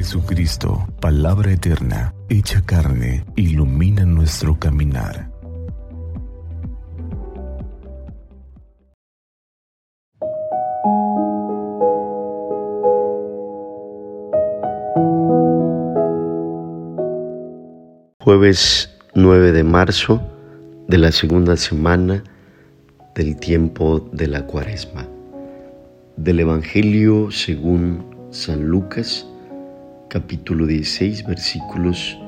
Jesucristo, palabra eterna, hecha carne, ilumina nuestro caminar. Jueves 9 de marzo de la segunda semana del tiempo de la cuaresma. Del Evangelio según San Lucas, capítulo 16, versículos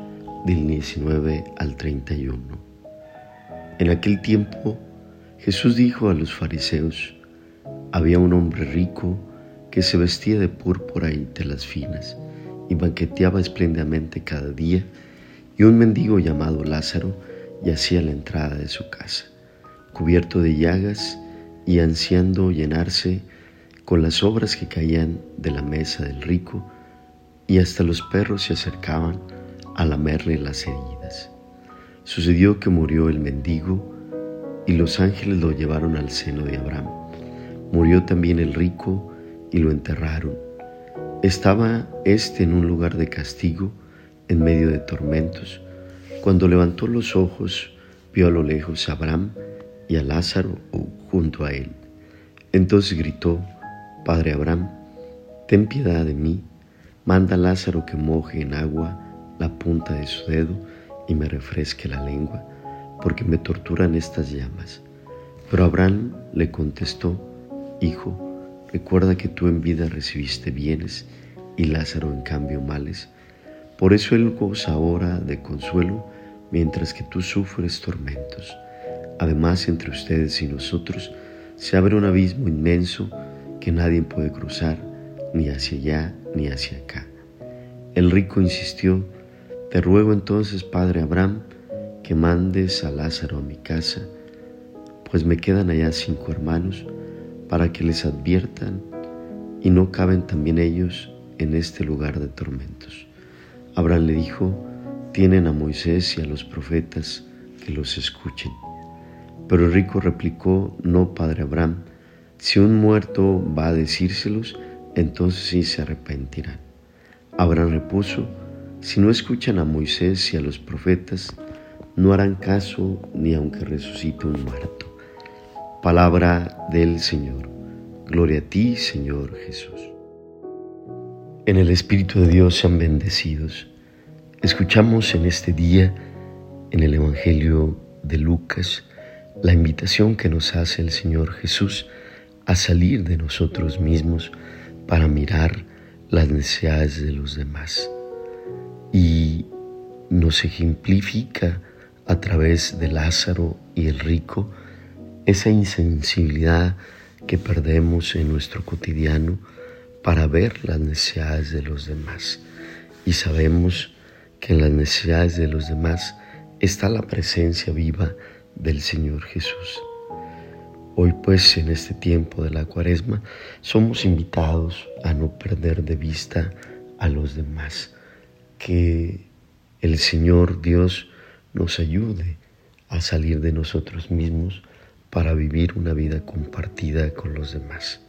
del 19 al 31. En aquel tiempo Jesús dijo a los fariseos, había un hombre rico que se vestía de púrpura y telas finas y banqueteaba espléndidamente cada día, y un mendigo llamado Lázaro yacía a la entrada de su casa, cubierto de llagas y ansiando llenarse con las obras que caían de la mesa del rico, y hasta los perros se acercaban a lamerle las heridas. Sucedió que murió el mendigo y los ángeles lo llevaron al seno de Abraham. Murió también el rico y lo enterraron. Estaba éste en un lugar de castigo, en medio de tormentos. Cuando levantó los ojos, vio a lo lejos a Abraham y a Lázaro junto a él. Entonces gritó, Padre Abraham, ten piedad de mí, manda a Lázaro que moje en agua la punta de su dedo y me refresque la lengua, porque me torturan estas llamas. Pero Abraham le contestó, Hijo, recuerda que tú en vida recibiste bienes y Lázaro en cambio males. Por eso él goza ahora de consuelo, mientras que tú sufres tormentos. Además, entre ustedes y nosotros se abre un abismo inmenso que nadie puede cruzar ni hacia allá ni hacia acá. El rico insistió, te ruego entonces, padre Abraham, que mandes a Lázaro a mi casa, pues me quedan allá cinco hermanos, para que les adviertan y no caben también ellos en este lugar de tormentos. Abraham le dijo, tienen a Moisés y a los profetas que los escuchen. Pero el rico replicó, no, padre Abraham, si un muerto va a decírselos, entonces sí se arrepentirán. Abraham repuso, si no escuchan a Moisés y a los profetas, no harán caso ni aunque resucite un muerto. Palabra del Señor. Gloria a ti, Señor Jesús. En el Espíritu de Dios sean bendecidos. Escuchamos en este día, en el Evangelio de Lucas, la invitación que nos hace el Señor Jesús a salir de nosotros mismos para mirar las necesidades de los demás. Y nos ejemplifica a través de Lázaro y el rico esa insensibilidad que perdemos en nuestro cotidiano para ver las necesidades de los demás. Y sabemos que en las necesidades de los demás está la presencia viva del Señor Jesús. Hoy pues en este tiempo de la cuaresma somos invitados a no perder de vista a los demás, que el Señor Dios nos ayude a salir de nosotros mismos para vivir una vida compartida con los demás.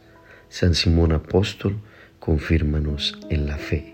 San Simón Apóstol, confírmanos en la fe.